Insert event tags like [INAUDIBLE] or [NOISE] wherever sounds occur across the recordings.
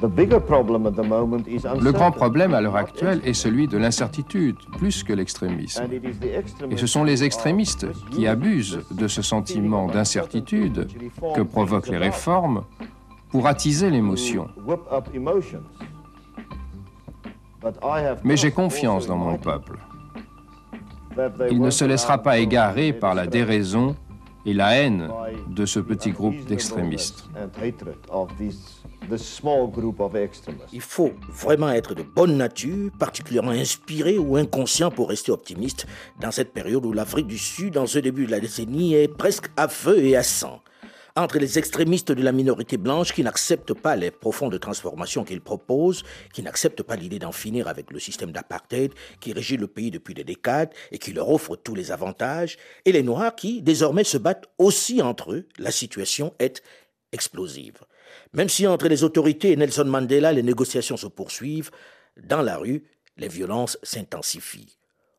Le grand problème à l'heure actuelle est celui de l'incertitude, plus que l'extrémisme. Et ce sont les extrémistes qui abusent de ce sentiment d'incertitude que provoquent les réformes pour attiser l'émotion. Mais j'ai confiance dans mon peuple. Il ne se laissera pas égarer par la déraison et la haine de ce petit groupe d'extrémistes. Il faut vraiment être de bonne nature, particulièrement inspiré ou inconscient pour rester optimiste dans cette période où l'Afrique du Sud, dans ce début de la décennie, est presque à feu et à sang entre les extrémistes de la minorité blanche qui n'acceptent pas les profondes transformations qu'il propose, qui n'acceptent pas l'idée d'en finir avec le système d'apartheid qui régit le pays depuis des décades et qui leur offre tous les avantages, et les Noirs qui désormais se battent aussi entre eux, la situation est explosive. Même si entre les autorités et Nelson Mandela les négociations se poursuivent, dans la rue, les violences s'intensifient.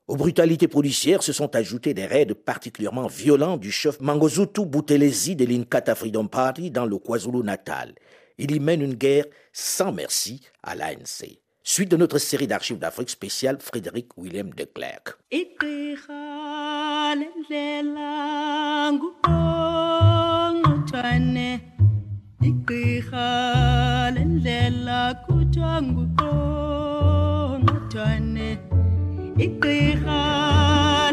Aux brutalités policières se sont ajoutés des raids particulièrement violents du chef Mangozutu Boutelezi de l'Inkatha Freedom Party dans le KwaZulu-Natal. Il y mène une guerre sans merci à l'ANC. Suite de notre série d'archives d'Afrique spéciale Frédéric William de Klerk. ik ga.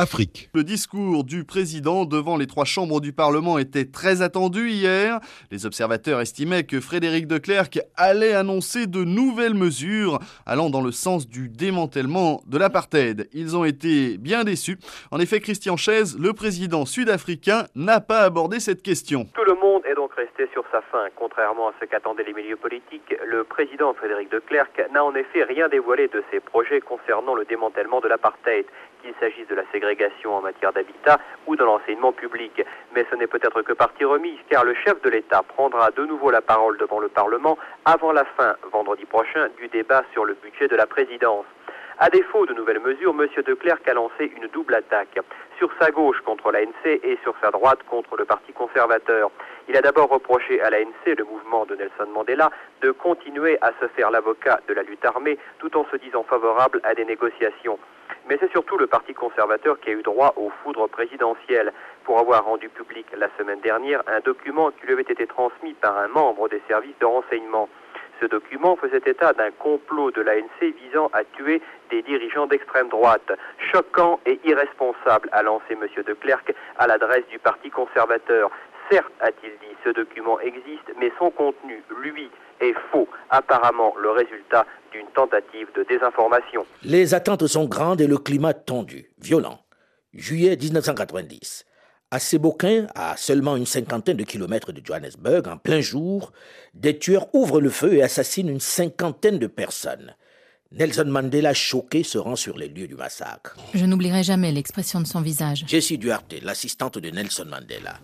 Afrique. Le discours du président devant les trois chambres du Parlement était très attendu hier. Les observateurs estimaient que Frédéric de Klerk allait annoncer de nouvelles mesures allant dans le sens du démantèlement de l'apartheid. Ils ont été bien déçus. En effet, Christian Chaise, le président sud-africain, n'a pas abordé cette question. Tout le monde est donc resté sur sa faim. Contrairement à ce qu'attendaient les milieux politiques, le président Frédéric de Klerk n'a en effet rien dévoilé de ses projets concernant le démantèlement de l'apartheid qu'il s'agisse de la ségrégation en matière d'habitat ou de l'enseignement public. Mais ce n'est peut-être que partie remise, car le chef de l'État prendra de nouveau la parole devant le Parlement avant la fin, vendredi prochain, du débat sur le budget de la présidence. À défaut de nouvelles mesures, M. De Klerk a lancé une double attaque. Sur sa gauche contre l'ANC et sur sa droite contre le Parti conservateur. Il a d'abord reproché à l'ANC, le mouvement de Nelson Mandela, de continuer à se faire l'avocat de la lutte armée tout en se disant favorable à des négociations. Mais c'est surtout le Parti conservateur qui a eu droit aux foudres présidentielles pour avoir rendu public la semaine dernière un document qui lui avait été transmis par un membre des services de renseignement. Ce document faisait état d'un complot de l'ANC visant à tuer des dirigeants d'extrême droite. Choquant et irresponsable, a lancé M. de Klerk à l'adresse du Parti conservateur. Certes, a-t-il dit, ce document existe, mais son contenu, lui, est faux. Apparemment, le résultat d'une tentative de désinformation. Les attentes sont grandes et le climat tendu, violent. Juillet 1990. À Séboquin, à seulement une cinquantaine de kilomètres de Johannesburg, en plein jour, des tueurs ouvrent le feu et assassinent une cinquantaine de personnes. Nelson Mandela, choqué, se rend sur les lieux du massacre. Je n'oublierai jamais l'expression de son visage. Jessie Duarte, l'assistante de Nelson Mandela.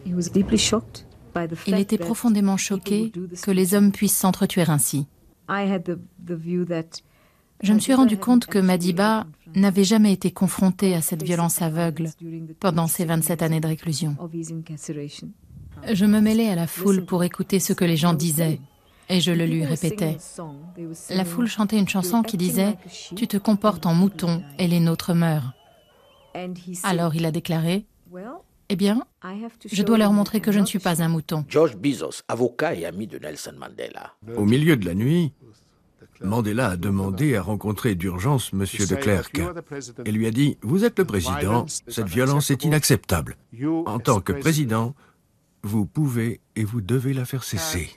Il était profondément choqué que les hommes puissent s'entretuer ainsi. Je me suis rendu compte que Madiba n'avait jamais été confronté à cette violence aveugle pendant ces 27 années de réclusion. Je me mêlais à la foule pour écouter ce que les gens disaient et je le lui répétais. La foule chantait une chanson qui disait ⁇ Tu te comportes en mouton et les nôtres meurent ⁇ Alors il a déclaré ⁇ Eh bien, je dois leur montrer que je ne suis pas un mouton. George Bezos, avocat et ami de Nelson Mandela. Au milieu de la nuit, Mandela a demandé à rencontrer d'urgence M. de Klerk et lui a dit Vous êtes le président, cette violence est inacceptable. En tant que président, vous pouvez et vous devez la faire cesser.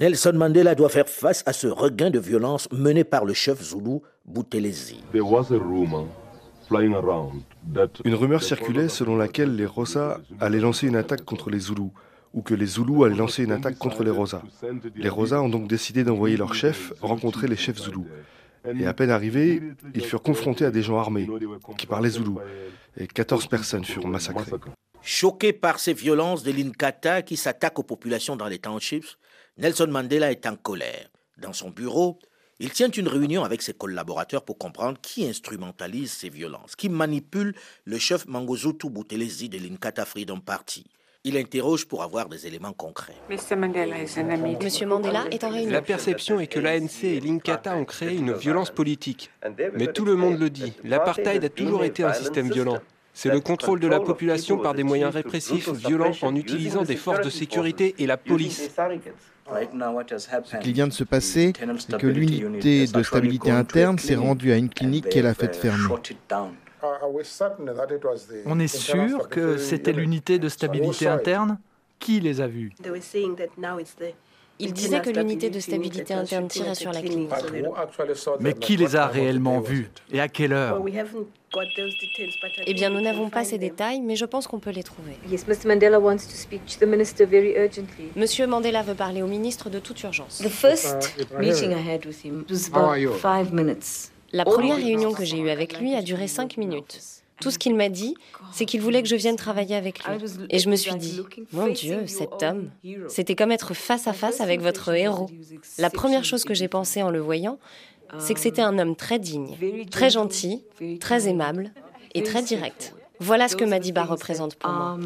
Nelson Mandela doit faire face à ce regain de violence mené par le chef zoulou Boutelezi. Une rumeur circulait selon laquelle les Rosas allaient lancer une attaque contre les Zoulous ou que les Zoulous allaient lancer une attaque contre les Rosas. Les Rosas ont donc décidé d'envoyer leur chef rencontrer les chefs Zoulous. Et à peine arrivés, ils furent confrontés à des gens armés qui parlaient Zoulou. Et 14 personnes furent massacrées. Choqué par ces violences de l'Inkata qui s'attaquent aux populations dans les townships, Nelson Mandela est en colère. Dans son bureau, il tient une réunion avec ses collaborateurs pour comprendre qui instrumentalise ces violences, qui manipule le chef Mangozutu Buthelezi de l'Inkata Freedom Party. Il interroge pour avoir des éléments concrets. Monsieur Mandela est en réunion. La perception est que l'ANC et l'Inkata ont créé une violence politique. Mais tout le monde le dit. L'apartheid a toujours été un système violent. C'est le contrôle de la population par des moyens répressifs violents en utilisant des forces de sécurité et la police. Ce qui vient de se passer, c'est que l'unité de stabilité interne s'est rendue à une clinique qu'elle a faite fermer. On est sûr que c'était l'unité de stabilité interne Qui les a vus il disait que l'unité de stabilité interne tirait sur la clinique. Mais qui les a réellement vus Et à quelle heure Eh bien, nous n'avons pas ces détails, mais je pense qu'on peut les trouver. Monsieur Mandela veut parler au ministre de toute urgence. La première réunion que j'ai eue avec lui a duré cinq minutes. Tout ce qu'il m'a dit, c'est qu'il voulait que je vienne travailler avec lui. Et je me suis dit, mon Dieu, cet homme, c'était comme être face à face avec votre héros. La première chose que j'ai pensé en le voyant, c'est que c'était un homme très digne, très gentil, très aimable et très direct. Voilà ce que Madiba représente pour moi.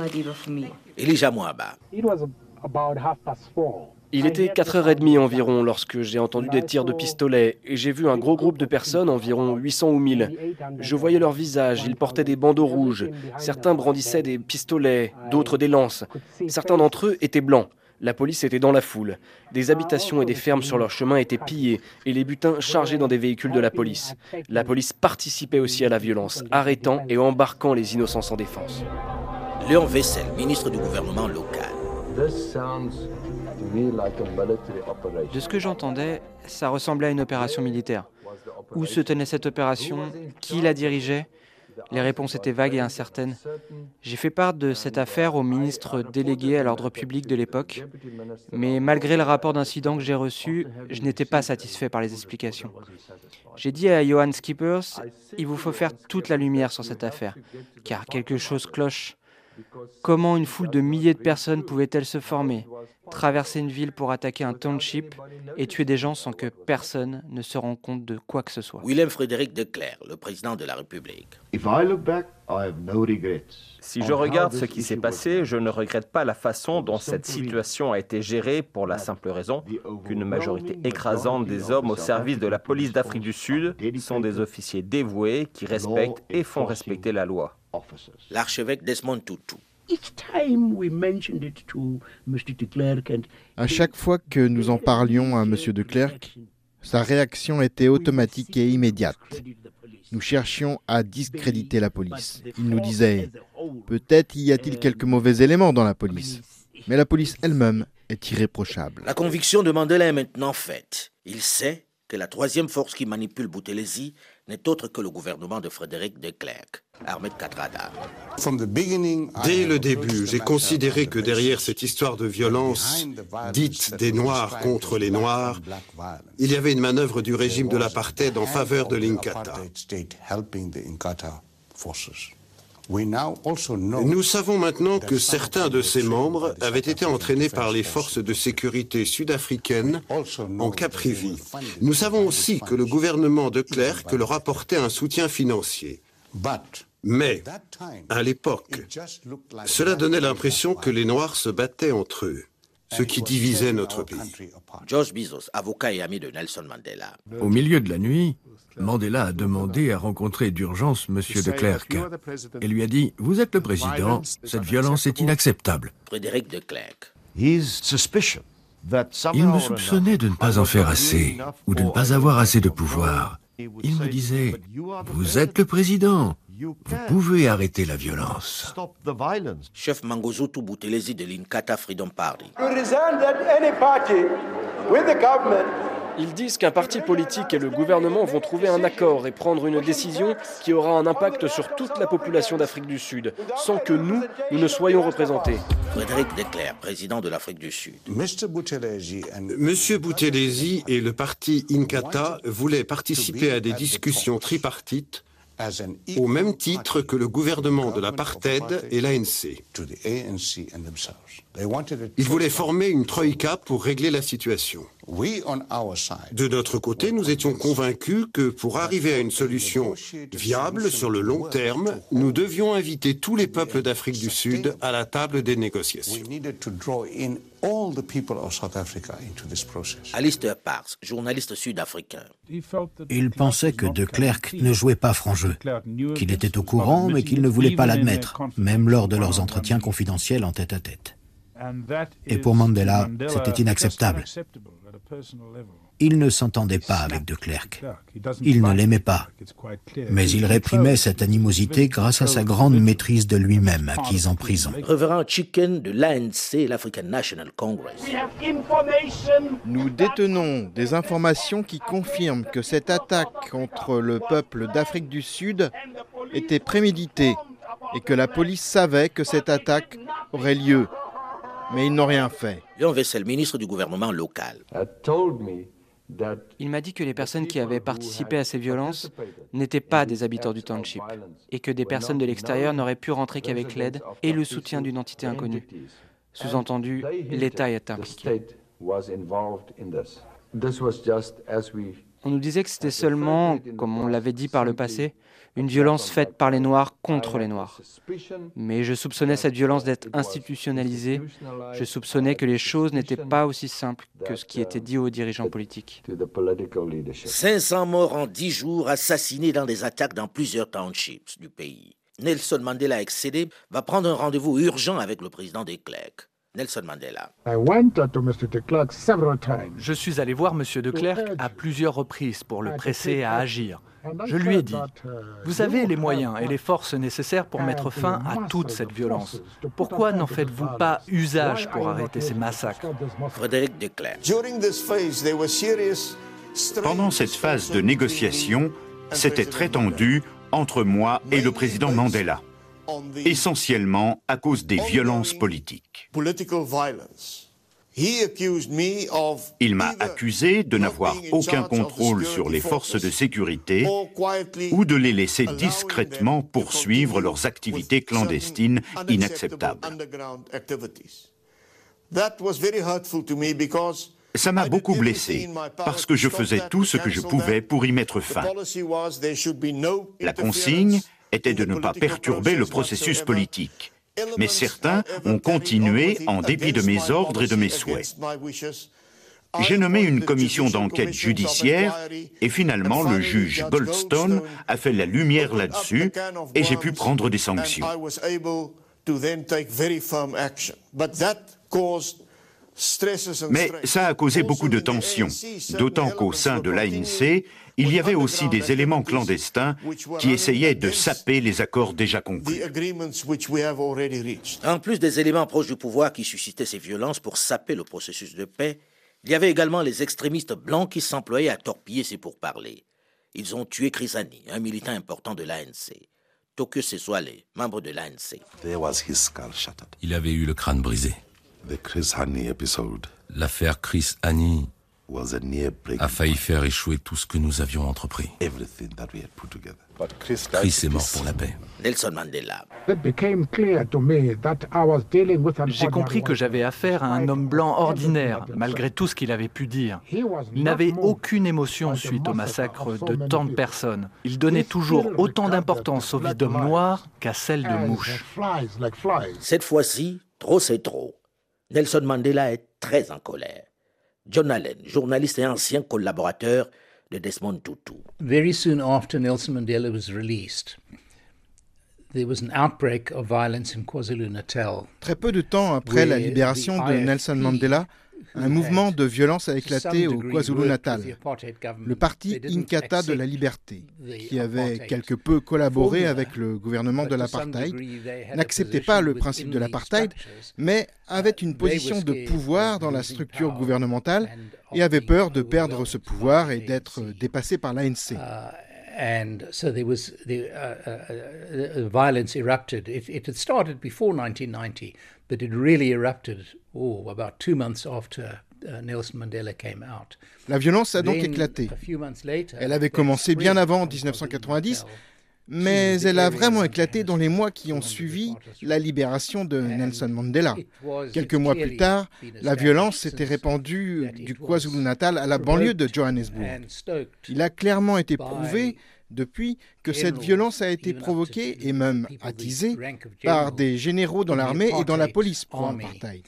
Elijah Mouaba. Il était 4h30 environ lorsque j'ai entendu des tirs de pistolet et j'ai vu un gros groupe de personnes, environ 800 ou 1000. Je voyais leurs visages, ils portaient des bandeaux rouges. Certains brandissaient des pistolets, d'autres des lances. Certains d'entre eux étaient blancs. La police était dans la foule. Des habitations et des fermes sur leur chemin étaient pillées et les butins chargés dans des véhicules de la police. La police participait aussi à la violence, arrêtant et embarquant les innocents sans défense. Léon Vessel, ministre du gouvernement local. De ce que j'entendais, ça ressemblait à une opération militaire. Où se tenait cette opération? Qui la dirigeait? Les réponses étaient vagues et incertaines. J'ai fait part de cette affaire au ministre délégué à l'ordre public de l'époque, mais malgré le rapport d'incident que j'ai reçu, je n'étais pas satisfait par les explications. J'ai dit à Johan Skippers, il vous faut faire toute la lumière sur cette affaire, car quelque chose cloche. Comment une foule de milliers de personnes pouvait-elle se former, traverser une ville pour attaquer un township et tuer des gens sans que personne ne se rende compte de quoi que ce soit? Willem Frédéric de Clerc, le président de la République. Si je regarde ce qui s'est passé, je ne regrette pas la façon dont cette situation a été gérée pour la simple raison qu'une majorité écrasante des hommes au service de la police d'Afrique du Sud sont des officiers dévoués qui respectent et font respecter la loi. L'archevêque Desmond Tutu. À chaque fois que nous en parlions à M. de Klerk, sa réaction était automatique et immédiate. Nous cherchions à discréditer la police. Il nous disait Peut-être y a-t-il quelques mauvais éléments dans la police, mais la police elle-même est irréprochable. La conviction de Mandela est maintenant faite. Il sait que la troisième force qui manipule Boutelesi n'est autre que le gouvernement de Frédéric de Klerk, Ahmed Katrada. Dès le début, j'ai considéré que derrière cette histoire de violence, dite des Noirs contre les Noirs, il y avait une manœuvre du régime de l'apartheid en faveur de l'Inkata. Nous savons maintenant que certains de ses membres avaient été entraînés par les forces de sécurité sud-africaines en Caprivi. Nous savons aussi que le gouvernement de Klerk leur apportait un soutien financier. Mais, à l'époque, cela donnait l'impression que les Noirs se battaient entre eux, ce qui divisait notre pays. George Bizos, avocat et ami de Nelson Mandela. Au milieu de la nuit, Mandela a demandé à rencontrer d'urgence M. de Klerk et lui a dit Vous êtes le président, cette violence est inacceptable. Frédéric de Klerk. Il me soupçonnait de ne pas en faire assez ou de ne pas avoir assez de pouvoir. Il me disait Vous êtes le président, vous pouvez arrêter la violence. Chef Mangozotu Boutelezi de l'Inkata Freedom Party. Ils disent qu'un parti politique et le gouvernement vont trouver un accord et prendre une décision qui aura un impact sur toute la population d'Afrique du Sud, sans que nous, nous ne soyons représentés. Frédéric Declerc, président de l'Afrique du Sud. Monsieur Boutelezi et le parti Inkatha voulaient participer à des discussions tripartites au même titre que le gouvernement de l'apartheid et l'ANC. Ils voulaient former une troïka pour régler la situation. De notre côté, nous étions convaincus que pour arriver à une solution viable sur le long terme, nous devions inviter tous les peuples d'Afrique du Sud à la table des négociations. Alistair Parks, journaliste sud-africain. Il pensait que de Klerk ne jouait pas franc jeu, qu'il était au courant mais qu'il ne voulait pas l'admettre, même lors de leurs entretiens confidentiels en tête à tête. Et pour Mandela, c'était inacceptable. Il ne s'entendait pas avec de Klerk. Il ne l'aimait pas. Mais il réprimait cette animosité grâce à sa grande maîtrise de lui-même, acquise en prison. Révérend Chicken de l'ANC, l'African National Congress. Nous détenons des informations qui confirment que cette attaque contre le peuple d'Afrique du Sud était préméditée et que la police savait que cette attaque aurait lieu mais ils n'ont rien fait. Léon Vessel, ministre du gouvernement local. Il m'a dit que les personnes qui avaient participé à ces violences n'étaient pas des habitants du township et que des personnes de l'extérieur n'auraient pu rentrer qu'avec l'aide et le soutien d'une entité inconnue. Sous-entendu, l'État est impliqué. On nous disait que c'était seulement, comme on l'avait dit par le passé, une violence faite par les Noirs contre les Noirs. Mais je soupçonnais cette violence d'être institutionnalisée. Je soupçonnais que les choses n'étaient pas aussi simples que ce qui était dit aux dirigeants politiques. 500 morts en 10 jours assassinés dans des attaques dans plusieurs townships du pays. Nelson Mandela excédé va prendre un rendez-vous urgent avec le président des Clercs. Nelson Mandela. Je suis allé voir M. de Klerk à plusieurs reprises pour le presser à agir. Je lui ai dit, vous avez les moyens et les forces nécessaires pour mettre fin à toute cette violence. Pourquoi n'en faites-vous pas usage pour arrêter ces massacres Frédéric Declerc. Pendant cette phase de négociation, c'était très tendu entre moi et le président Mandela essentiellement à cause des violences politiques. Il m'a accusé de n'avoir aucun contrôle sur les forces de sécurité ou de les laisser discrètement poursuivre leurs activités clandestines inacceptables. Ça m'a beaucoup blessé parce que je faisais tout ce que je pouvais pour y mettre fin. La consigne était de ne pas perturber le processus politique. Mais certains ont continué en dépit de mes ordres et de mes souhaits. J'ai nommé une commission d'enquête judiciaire et finalement le juge Goldstone a fait la lumière là-dessus et j'ai pu prendre des sanctions. Mais ça a causé beaucoup de tensions, d'autant qu'au sein de l'ANC, il y avait aussi des éléments clandestins qui essayaient de saper les accords déjà conclus. En plus des éléments proches du pouvoir qui suscitaient ces violences pour saper le processus de paix, il y avait également les extrémistes blancs qui s'employaient à torpiller ces pourparlers. Ils ont tué Chris un militant important de l'ANC. Tokyo Seswale, membre de l'ANC. Il avait eu le crâne brisé. L'affaire Chris Hani a failli faire échouer tout ce que nous avions entrepris. Chris est mort pour la paix. Nelson Mandela. J'ai compris que j'avais affaire à un homme blanc ordinaire, malgré tout ce qu'il avait pu dire. Il n'avait aucune émotion suite au massacre de tant de personnes. Il donnait toujours autant d'importance aux vies d'hommes noirs qu'à celles de mouches. Cette fois-ci, trop c'est trop. Nelson Mandela est très en colère. John Allen, journaliste et ancien collaborateur de Desmond Tutu. Very soon after Nelson Mandela was released, there was an outbreak of violence in KwaZulu-Natal. Très peu de temps après la libération de Nelson Mandela, un mouvement de violence a éclaté au KwaZulu-Natal. Le parti Inkatha de la Liberté, qui avait quelque peu collaboré avec le gouvernement de l'apartheid, n'acceptait pas le principe de l'apartheid, mais avait une position de pouvoir dans la structure gouvernementale et avait peur de perdre ce pouvoir et d'être dépassé par l'ANC. and so there was the uh, uh, uh, violence erupted. It, it, had started before 1990, but it really erupted oh, about two months after Nelson Mandela came out. La violence a donc éclaté. Elle avait commencé bien avant 1990, mais elle a vraiment éclaté dans les mois qui ont suivi la libération de Nelson Mandela. Quelques mois plus tard, la violence s'était répandue du KwaZulu-Natal à la banlieue de Johannesburg. Il a clairement été prouvé depuis que cette violence a été provoquée et même attisée par des généraux dans l'armée et dans la police pro-apartheid.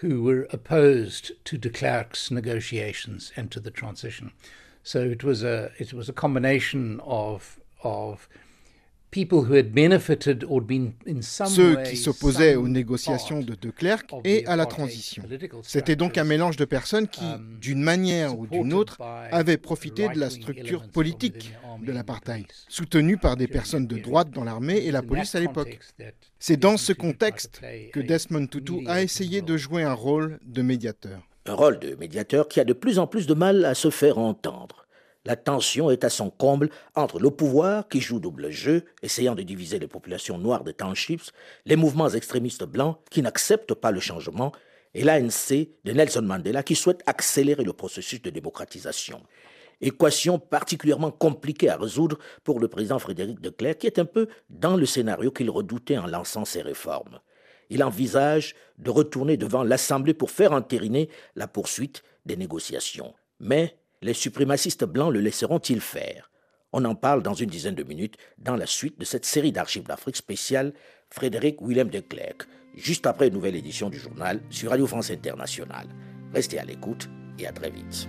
who were opposed to de Klerk's negotiations and to the transition. So it was a it was a combination of of Ceux qui s'opposaient aux négociations de De Klerk et à la transition. C'était donc un mélange de personnes qui, um, d'une manière ou d'une autre, avaient profité de la structure politique de l'apartheid, soutenue par des personnes de droite dans l'armée et la police à l'époque. C'est dans ce contexte que Desmond Tutu a essayé de jouer un rôle de médiateur. Un rôle de médiateur qui a de plus en plus de mal à se faire entendre. La tension est à son comble entre le pouvoir, qui joue double jeu, essayant de diviser les populations noires de townships, les mouvements extrémistes blancs, qui n'acceptent pas le changement, et l'ANC de Nelson Mandela, qui souhaite accélérer le processus de démocratisation. Équation particulièrement compliquée à résoudre pour le président Frédéric de Klerk, qui est un peu dans le scénario qu'il redoutait en lançant ses réformes. Il envisage de retourner devant l'Assemblée pour faire entériner la poursuite des négociations. Mais les suprémacistes blancs le laisseront-ils faire? On en parle dans une dizaine de minutes dans la suite de cette série d'archives d'Afrique spéciale Frédéric Willem de Klerk, juste après une nouvelle édition du journal sur Radio France Internationale. Restez à l'écoute et à très vite.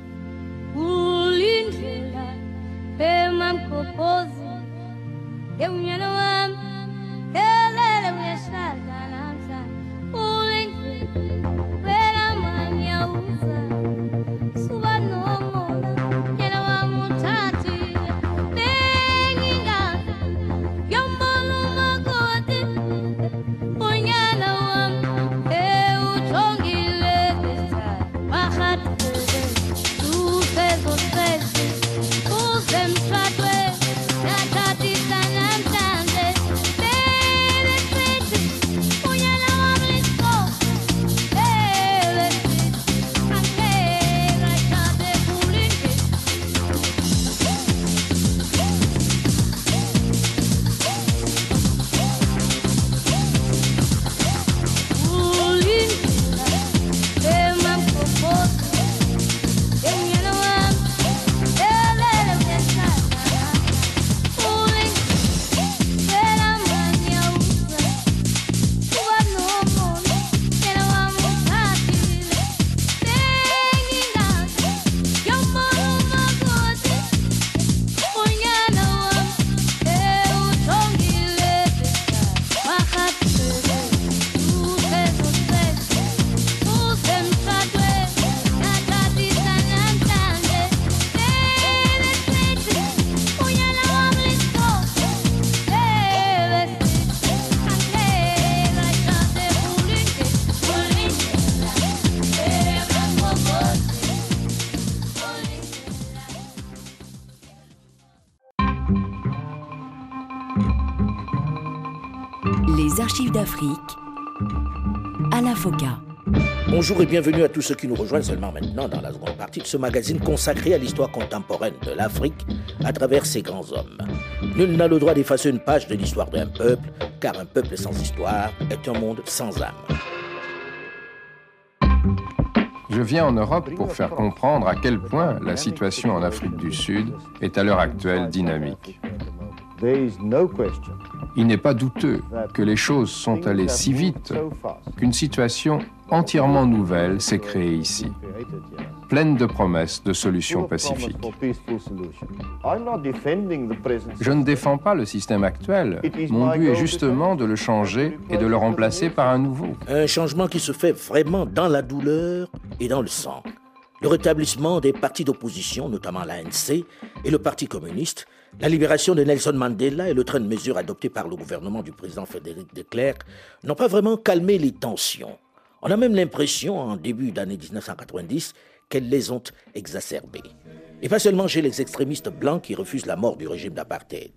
d'Afrique à la FOCA. Bonjour et bienvenue à tous ceux qui nous rejoignent seulement maintenant dans la seconde partie de ce magazine consacré à l'histoire contemporaine de l'Afrique à travers ses grands hommes. Nul n'a le droit d'effacer une page de l'histoire d'un peuple, car un peuple sans histoire est un monde sans âme. Je viens en Europe pour faire comprendre à quel point la situation en Afrique du Sud est à l'heure actuelle dynamique. Il n'est pas douteux que les choses sont allées si vite qu'une situation entièrement nouvelle s'est créée ici, pleine de promesses de solutions pacifiques. Je ne défends pas le système actuel. Mon but est justement de le changer et de le remplacer par un nouveau. Un changement qui se fait vraiment dans la douleur et dans le sang. Le rétablissement des partis d'opposition, notamment l'ANC et le Parti communiste, la libération de Nelson Mandela et le train de mesures adopté par le gouvernement du président Frédéric de Klerk n'ont pas vraiment calmé les tensions. On a même l'impression, en début d'année 1990, qu'elles les ont exacerbées. Et pas seulement chez les extrémistes blancs qui refusent la mort du régime d'apartheid.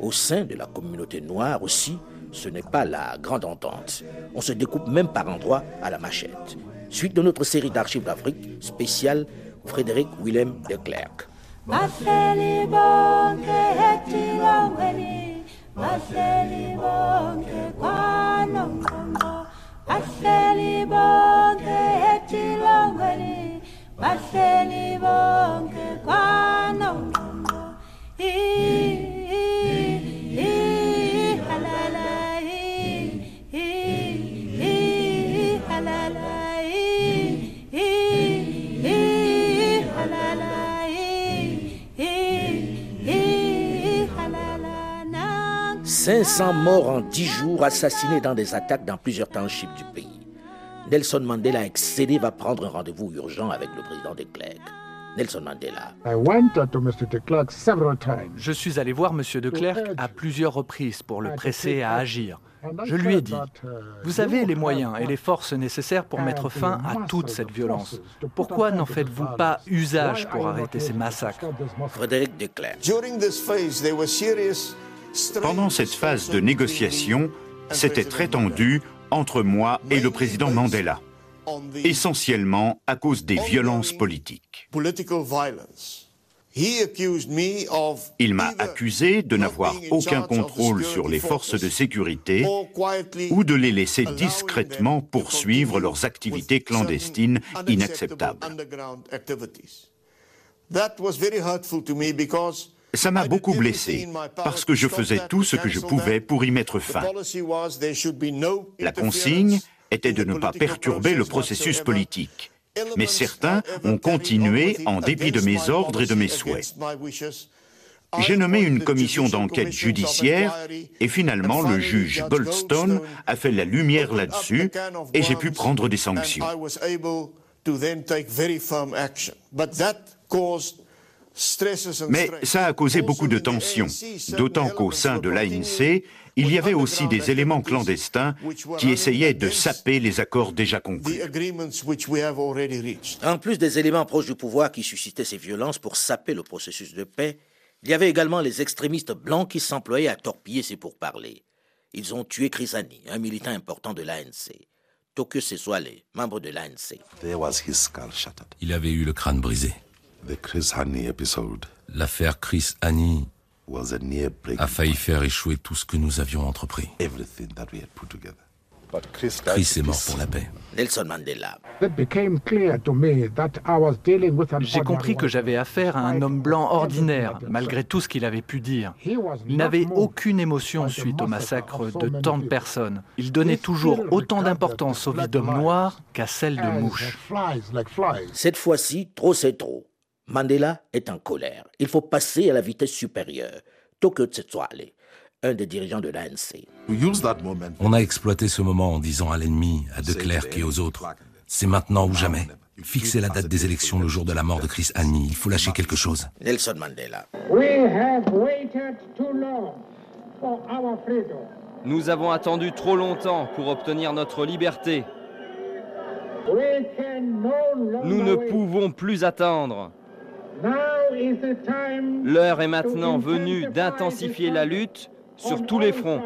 Au sein de la communauté noire aussi, ce n'est pas la grande entente. On se découpe même par endroits à la machette. Suite de notre série d'archives d'Afrique spéciale Frédéric Willem de Klerk. Bahleli bonke etilongweni bahleli bonke kwanomqonqo bahleli bonke etilongweni bahleli bonke kwanomqonqo 500 morts en 10 jours assassinés dans des attaques dans plusieurs townships du pays. Nelson Mandela excédé va prendre un rendez-vous urgent avec le président de Klerk. Nelson Mandela. Je suis allé voir M. de Klerk à plusieurs reprises pour le presser à agir. Je lui ai dit, vous avez les moyens et les forces nécessaires pour mettre fin à toute cette violence. Pourquoi n'en faites-vous pas usage pour arrêter ces massacres? Frédéric de Klerk. Pendant cette phase de négociation, c'était très tendu entre moi et le président Mandela, essentiellement à cause des violences politiques. Il m'a accusé de n'avoir aucun contrôle sur les forces de sécurité ou de les laisser discrètement poursuivre leurs activités clandestines inacceptables. Ça m'a beaucoup blessé parce que je faisais tout ce que je pouvais pour y mettre fin. La consigne était de ne pas perturber le processus politique. Mais certains ont continué en dépit de mes ordres et de mes souhaits. J'ai nommé une commission d'enquête judiciaire et finalement le juge Goldstone a fait la lumière là-dessus et j'ai pu prendre des sanctions. Mais ça a causé beaucoup de tensions, d'autant qu'au sein de l'ANC, il y avait aussi des éléments clandestins qui essayaient de saper les accords déjà conclus. En plus des éléments proches du pouvoir qui suscitaient ces violences pour saper le processus de paix, il y avait également les extrémistes blancs qui s'employaient à torpiller ces pourparlers. Ils ont tué Chrisani, un militant important de l'ANC. Tokyo Seswale, membre de l'ANC. Il avait eu le crâne brisé. L'affaire Chris Hani a failli faire échouer tout ce que nous avions entrepris. Chris est mort pour la paix. Nelson Mandela. J'ai compris que j'avais affaire à un homme blanc ordinaire, malgré tout ce qu'il avait pu dire. Il n'avait aucune émotion suite au massacre de tant de personnes. Il donnait toujours autant d'importance aux vies d'hommes noirs qu'à celles de mouches. Cette fois-ci, trop c'est trop. Mandela est en colère. Il faut passer à la vitesse supérieure. Tsetsuale, un des dirigeants de l'ANC. On a exploité ce moment en disant à l'ennemi, à De Klerk et aux autres, c'est maintenant ou jamais. Fixez la date des élections le jour de la mort de Chris Hani. Il faut lâcher quelque chose. Nelson Mandela. Nous avons attendu trop longtemps pour obtenir notre liberté. Nous ne pouvons plus attendre. L'heure est maintenant venue d'intensifier la lutte sur tous les fronts.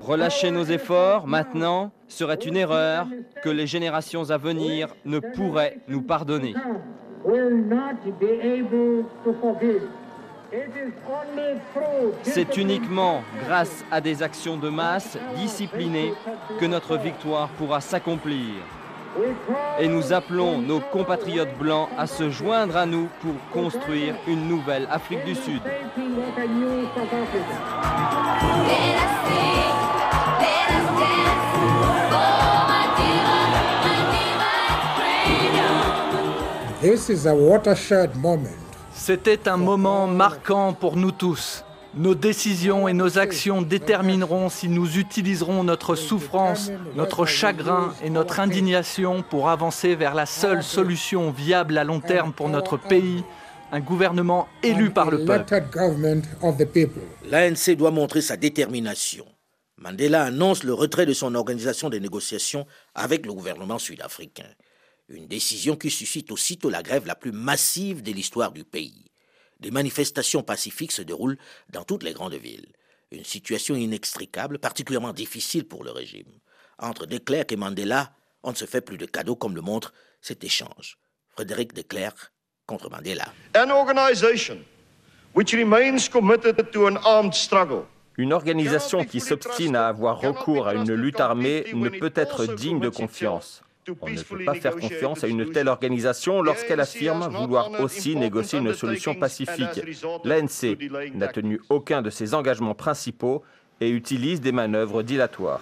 Relâcher nos efforts maintenant serait une erreur que les générations à venir ne pourraient nous pardonner. C'est uniquement grâce à des actions de masse disciplinées que notre victoire pourra s'accomplir. Et nous appelons nos compatriotes blancs à se joindre à nous pour construire une nouvelle Afrique du Sud. C'était un moment marquant pour nous tous. Nos décisions et nos actions détermineront si nous utiliserons notre souffrance, notre chagrin et notre indignation pour avancer vers la seule solution viable à long terme pour notre pays, un gouvernement élu par le peuple. L'ANC doit montrer sa détermination. Mandela annonce le retrait de son organisation de négociations avec le gouvernement sud-africain. Une décision qui suscite aussitôt la grève la plus massive de l'histoire du pays. Des manifestations pacifiques se déroulent dans toutes les grandes villes. Une situation inextricable, particulièrement difficile pour le régime. Entre De Klerk et Mandela, on ne se fait plus de cadeaux comme le montre cet échange. Frédéric De Klerk contre Mandela. Une organisation qui s'obstine à avoir recours à une lutte armée ne peut être digne de confiance. On ne peut pas faire confiance à une telle organisation lorsqu'elle affirme vouloir aussi négocier une solution pacifique. L'ANC n'a tenu aucun de ses engagements principaux et utilise des manœuvres dilatoires.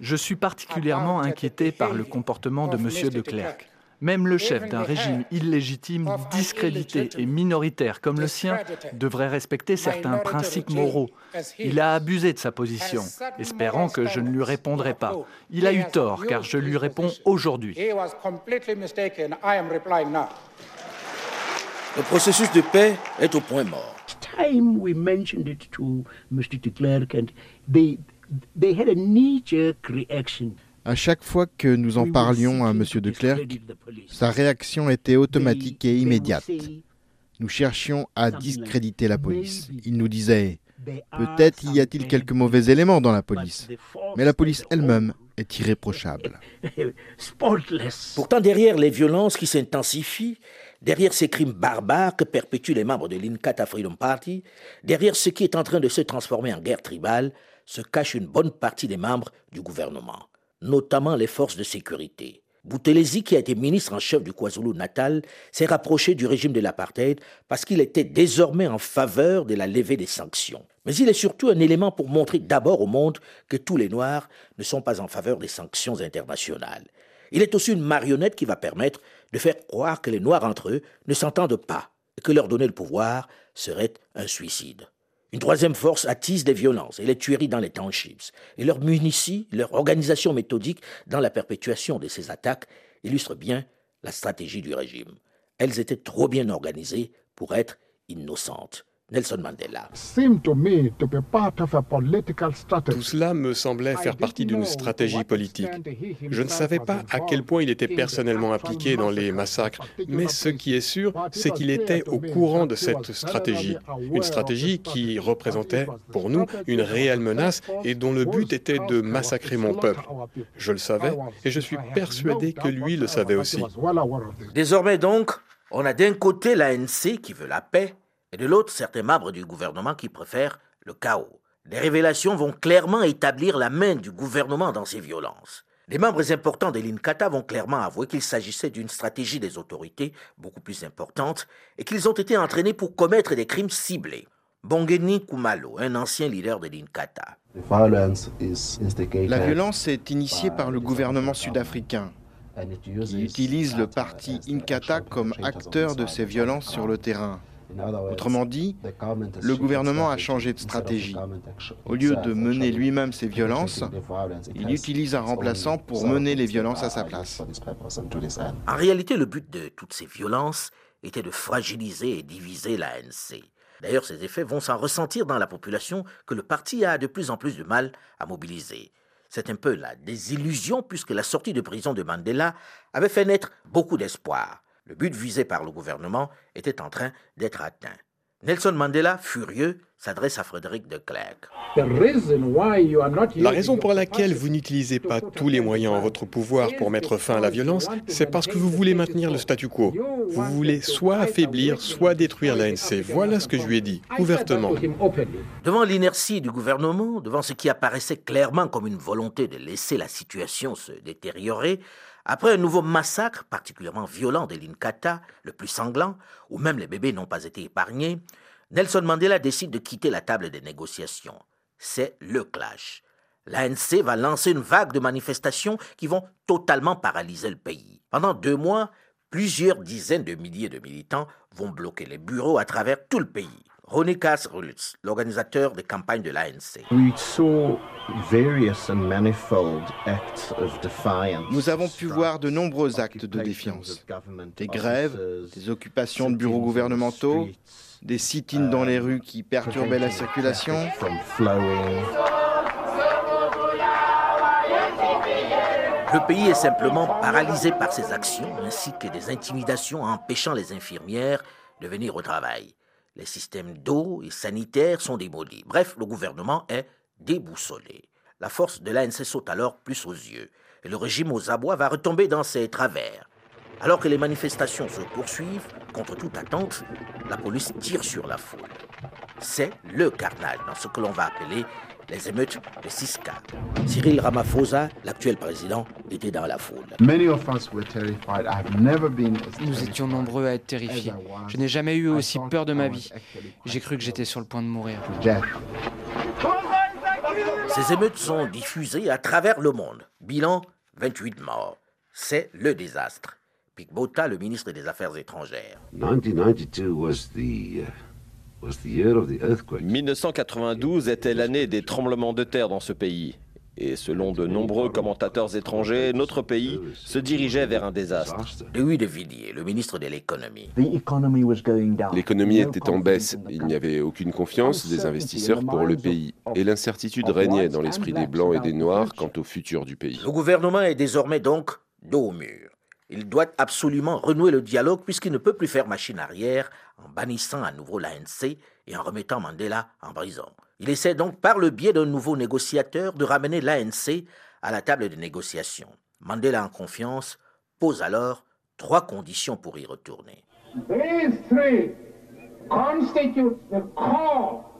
Je suis particulièrement inquiété par le comportement de M. de Klerk. Même le chef d'un régime illégitime, discrédité et minoritaire comme le sien devrait respecter certains principes moraux. Il a abusé de sa position, espérant que je ne lui répondrai pas. Il a eu tort, car je lui réponds aujourd'hui. Le processus de paix est au point mort. À chaque fois que nous en parlions à M. de Klerk, sa réaction était automatique et immédiate. Nous cherchions à discréditer la police. Il nous disait Peut-être y a-t-il quelques mauvais éléments dans la police, mais la police elle-même est irréprochable. [LAUGHS] Pourtant, derrière les violences qui s'intensifient, derrière ces crimes barbares que perpétuent les membres de l'Inkatha Freedom Party, derrière ce qui est en train de se transformer en guerre tribale, se cache une bonne partie des membres du gouvernement notamment les forces de sécurité. Boutelezi, qui a été ministre en chef du KwaZulu-Natal, s'est rapproché du régime de l'apartheid parce qu'il était désormais en faveur de la levée des sanctions. Mais il est surtout un élément pour montrer d'abord au monde que tous les Noirs ne sont pas en faveur des sanctions internationales. Il est aussi une marionnette qui va permettre de faire croire que les Noirs entre eux ne s'entendent pas et que leur donner le pouvoir serait un suicide. Une troisième force attise les violences et les tueries dans les townships, et leur munitie, leur organisation méthodique dans la perpétuation de ces attaques illustrent bien la stratégie du régime. Elles étaient trop bien organisées pour être innocentes. Nelson Mandela. Tout cela me semblait faire partie d'une stratégie politique. Je ne savais pas à quel point il était personnellement impliqué dans les massacres, mais ce qui est sûr, c'est qu'il était au courant de cette stratégie. Une stratégie qui représentait pour nous une réelle menace et dont le but était de massacrer mon peuple. Je le savais et je suis persuadé que lui le savait aussi. Désormais donc, on a d'un côté l'ANC qui veut la paix et de l'autre certains membres du gouvernement qui préfèrent le chaos. Les révélations vont clairement établir la main du gouvernement dans ces violences. Les membres importants de l'INCATA vont clairement avouer qu'il s'agissait d'une stratégie des autorités beaucoup plus importante et qu'ils ont été entraînés pour commettre des crimes ciblés. Bongeni Kumalo, un ancien leader de l'INCATA. La violence est initiée par le gouvernement sud-africain. Il utilise le parti Inkatha comme acteur de ces violences sur le terrain. Autrement dit, le gouvernement a changé de stratégie. Au lieu de mener lui-même ces violences, il utilise un remplaçant pour mener les violences à sa place. En réalité, le but de toutes ces violences était de fragiliser et diviser l'ANC. D'ailleurs, ces effets vont s'en ressentir dans la population que le parti a de plus en plus de mal à mobiliser. C'est un peu la désillusion puisque la sortie de prison de Mandela avait fait naître beaucoup d'espoir. Le but visé par le gouvernement était en train d'être atteint. Nelson Mandela, furieux, s'adresse à Frédéric de Klerk. La raison pour laquelle vous n'utilisez pas tous les moyens en votre pouvoir pour mettre fin à la violence, c'est parce que vous voulez maintenir le statu quo. Vous voulez soit affaiblir, soit détruire l'ANC. Voilà ce que je lui ai dit, ouvertement. Devant l'inertie du gouvernement, devant ce qui apparaissait clairement comme une volonté de laisser la situation se détériorer, après un nouveau massacre particulièrement violent de l'Inkata, le plus sanglant, où même les bébés n'ont pas été épargnés, Nelson Mandela décide de quitter la table des négociations. C'est le clash. L'ANC va lancer une vague de manifestations qui vont totalement paralyser le pays. Pendant deux mois, plusieurs dizaines de milliers de militants vont bloquer les bureaux à travers tout le pays. Ronnie Rulitz, l'organisateur des campagnes de l'ANC. Nous avons pu voir de nombreux actes de défiance. Des grèves, des occupations de bureaux gouvernementaux, des sit-ins dans les rues qui perturbaient la circulation. Le pays est simplement paralysé par ces actions ainsi que des intimidations empêchant les infirmières de venir au travail. Les systèmes d'eau et sanitaires sont démolis. Bref, le gouvernement est déboussolé. La force de l'ANC saute alors plus aux yeux et le régime aux abois va retomber dans ses travers. Alors que les manifestations se poursuivent, contre toute attente, la police tire sur la foule. C'est le carnage dans ce que l'on va appeler les émeutes de Siska. Cyril Ramaphosa, l'actuel président, était dans la foule. Nous étions nombreux à être terrifiés. Je n'ai jamais eu aussi peur de ma vie. J'ai cru que j'étais sur le point de mourir. Ces émeutes sont diffusées à travers le monde. Bilan 28 morts. C'est le désastre. Pic Bota, le ministre des Affaires étrangères. 1992 était l'année des tremblements de terre dans ce pays. Et selon de nombreux commentateurs étrangers, notre pays se dirigeait vers un désastre. Louis de Villiers, le ministre de l'économie. L'économie était en baisse. Il n'y avait aucune confiance des investisseurs pour le pays. Et l'incertitude régnait dans l'esprit des Blancs et des Noirs quant au futur du pays. Le gouvernement est désormais donc dos au mur. Il doit absolument renouer le dialogue puisqu'il ne peut plus faire machine arrière en bannissant à nouveau l'ANC et en remettant Mandela en prison. Il essaie donc par le biais d'un nouveau négociateur de ramener l'ANC à la table de négociation. Mandela en confiance pose alors trois conditions pour y retourner.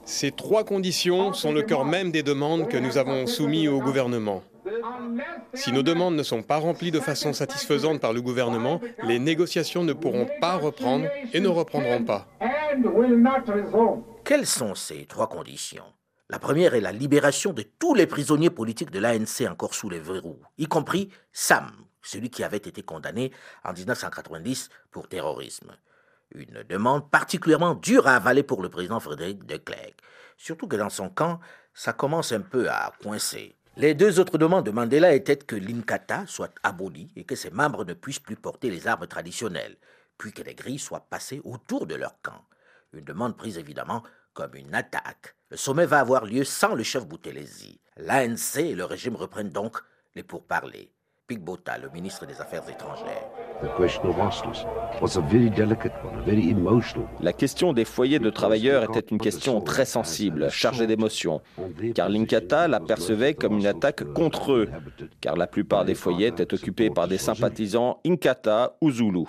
Ces trois conditions sont le cœur même des demandes que nous avons soumises au gouvernement. Si nos demandes ne sont pas remplies de façon satisfaisante par le gouvernement, les négociations ne pourront pas reprendre et ne reprendront pas. Quelles sont ces trois conditions? La première est la libération de tous les prisonniers politiques de l'ANC encore sous les verrous, y compris Sam, celui qui avait été condamné en 1990 pour terrorisme. Une demande particulièrement dure à avaler pour le président Frédéric de Klerk, surtout que dans son camp, ça commence un peu à coincer. Les deux autres demandes de Mandela étaient que l'Inkata soit aboli et que ses membres ne puissent plus porter les armes traditionnelles, puis que les grilles soient passées autour de leur camp. Une demande prise évidemment comme une attaque. Le sommet va avoir lieu sans le chef Boutelesi. L'ANC et le régime reprennent donc les pourparlers. Bota, le ministre des Affaires étrangères. La question des foyers de travailleurs était une question très sensible, chargée d'émotions, car l'Inkata la percevait comme une attaque contre eux, car la plupart des foyers étaient occupés par des sympathisants Inkata ou Zulu.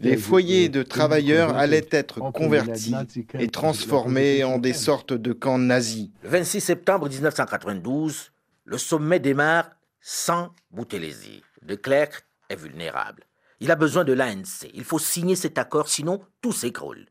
Les foyers de travailleurs allaient être convertis et transformés en des sortes de camps nazis. Le 26 septembre 1992, le sommet démarre sans Boutelesi, de Klerk est vulnérable. Il a besoin de l'ANC. Il faut signer cet accord, sinon tout s'écroule.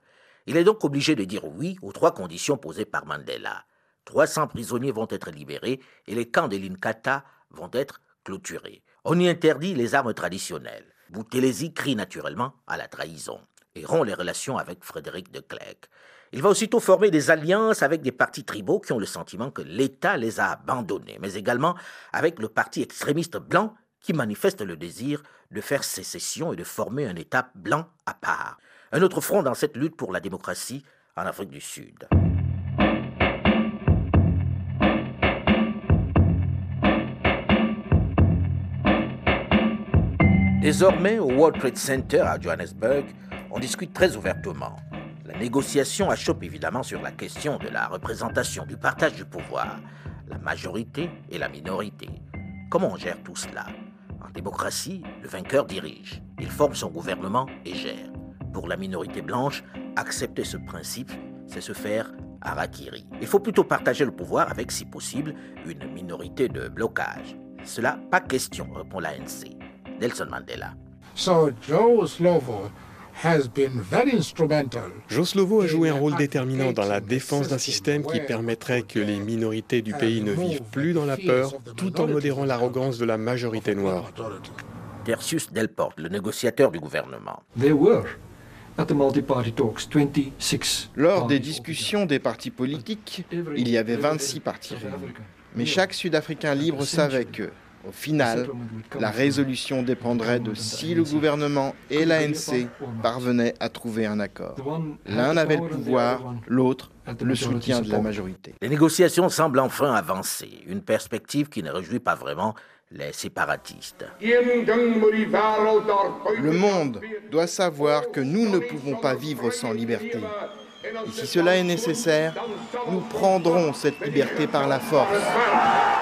Il est donc obligé de dire oui aux trois conditions posées par Mandela. 300 prisonniers vont être libérés et les camps de l'Inkata vont être clôturés. On y interdit les armes traditionnelles. Boutelesi crie naturellement à la trahison et rompt les relations avec Frédéric de Klerk. Il va aussitôt former des alliances avec des partis tribaux qui ont le sentiment que l'État les a abandonnés, mais également avec le parti extrémiste blanc qui manifeste le désir de faire sécession et de former un État blanc à part. Un autre front dans cette lutte pour la démocratie en Afrique du Sud. Désormais, au World Trade Center à Johannesburg, on discute très ouvertement. La négociation achoppe évidemment sur la question de la représentation, du partage du pouvoir, la majorité et la minorité. Comment on gère tout cela? Démocratie, le vainqueur dirige. Il forme son gouvernement et gère. Pour la minorité blanche, accepter ce principe, c'est se faire harakiri. Il faut plutôt partager le pouvoir avec, si possible, une minorité de blocage. Cela, pas question, répond l'ANC. Nelson Mandela. So Slovo Joslovo a joué un rôle déterminant dans la défense d'un système qui permettrait que les minorités du pays ne vivent plus dans la peur, tout en modérant l'arrogance de la majorité noire. Tertius Delporte, le négociateur du gouvernement. Lors des discussions des partis politiques, il y avait 26 partis réunis. Mais chaque Sud-Africain libre savait que, au final, la résolution dépendrait de si le gouvernement et l'ANC parvenaient à trouver un accord. L'un avait le pouvoir, l'autre le soutien de la majorité. Les négociations semblent enfin avancer, une perspective qui ne réjouit pas vraiment les séparatistes. Le monde doit savoir que nous ne pouvons pas vivre sans liberté. Et si cela est nécessaire, nous prendrons cette liberté par la force.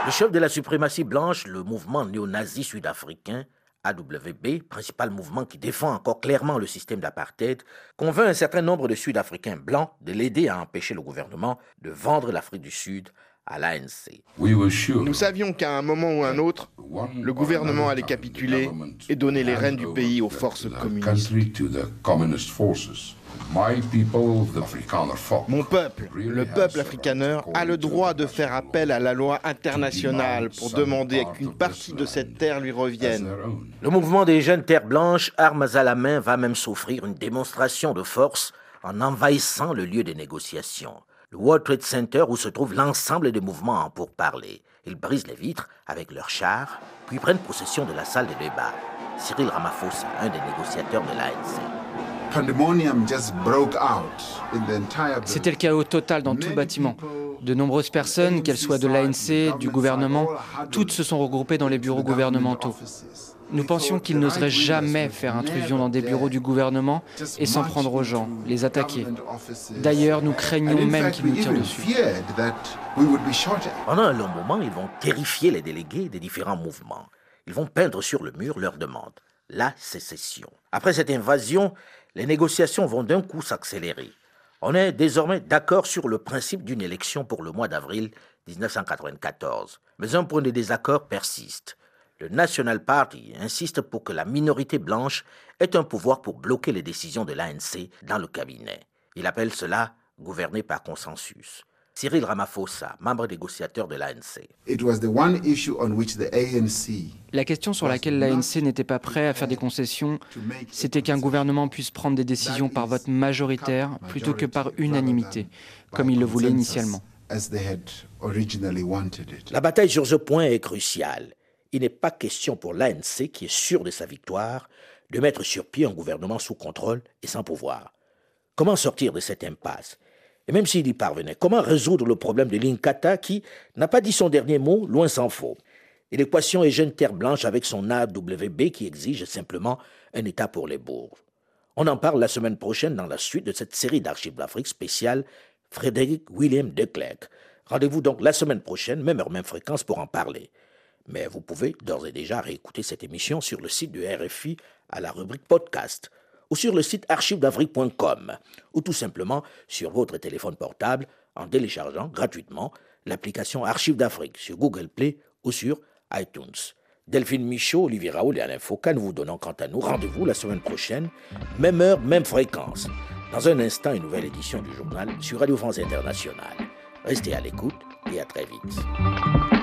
Le chef de la suprématie blanche, le mouvement néo-nazi sud-africain, AWB, principal mouvement qui défend encore clairement le système d'apartheid, convainc un certain nombre de Sud-Africains blancs de l'aider à empêcher le gouvernement de vendre l'Afrique du Sud à l'ANC. Nous savions qu'à un moment ou un autre, le gouvernement allait capituler et donner les rênes du pays aux forces communistes. Mon peuple, le peuple afrikaner, a le droit de faire appel à la loi internationale pour demander qu'une partie de cette terre lui revienne. Le mouvement des jeunes terres blanches, armes à la main, va même s'offrir une démonstration de force en envahissant le lieu des négociations, le World Trade Center où se trouve l'ensemble des mouvements pour parler. Ils brisent les vitres avec leurs chars, puis prennent possession de la salle de débat. Cyril Ramaphosa, un des négociateurs de l'ANC. C'était le chaos total dans tout le bâtiment. De nombreuses personnes, qu'elles soient de l'ANC, du gouvernement, toutes se sont regroupées dans les bureaux gouvernementaux. Nous pensions qu'ils n'oseraient jamais faire intrusion dans des bureaux du gouvernement et s'en prendre aux gens, les attaquer. D'ailleurs, nous craignons même qu'ils nous tirent dessus. Pendant un long moment, ils vont terrifier les délégués des différents mouvements. Ils vont peindre sur le mur leur demande, la sécession. Après cette invasion, les négociations vont d'un coup s'accélérer. On est désormais d'accord sur le principe d'une élection pour le mois d'avril 1994. Mais un point de désaccord persiste. Le National Party insiste pour que la minorité blanche ait un pouvoir pour bloquer les décisions de l'ANC dans le cabinet. Il appelle cela gouverner par consensus. Cyril Ramaphosa, membre négociateur de l'ANC. La question sur laquelle l'ANC n'était pas prêt à faire des concessions, c'était qu'un gouvernement puisse prendre des décisions par vote majoritaire plutôt que par unanimité, comme il le voulait initialement. La bataille sur ce point est cruciale. Il n'est pas question pour l'ANC, qui est sûr de sa victoire, de mettre sur pied un gouvernement sous contrôle et sans pouvoir. Comment sortir de cette impasse? Et même s'il y parvenait, comment résoudre le problème de l'Inkata qui n'a pas dit son dernier mot, loin s'en faut? Et l'équation est jeune terre blanche avec son AWB qui exige simplement un État pour les bourgs. On en parle la semaine prochaine dans la suite de cette série d'archives d'Afrique spéciale Frédéric William de Klerk. Rendez-vous donc la semaine prochaine, même heure, même fréquence, pour en parler. Mais vous pouvez d'ores et déjà réécouter cette émission sur le site du RFI à la rubrique podcast ou sur le site archivedafrique.com ou tout simplement sur votre téléphone portable en téléchargeant gratuitement l'application Archives d'Afrique sur Google Play ou sur iTunes. Delphine Michaud, Olivier Raoul et Alain Foucault nous vous donnons quant à nous rendez-vous la semaine prochaine, même heure, même fréquence. Dans un instant, une nouvelle édition du journal sur Radio France Internationale. Restez à l'écoute et à très vite.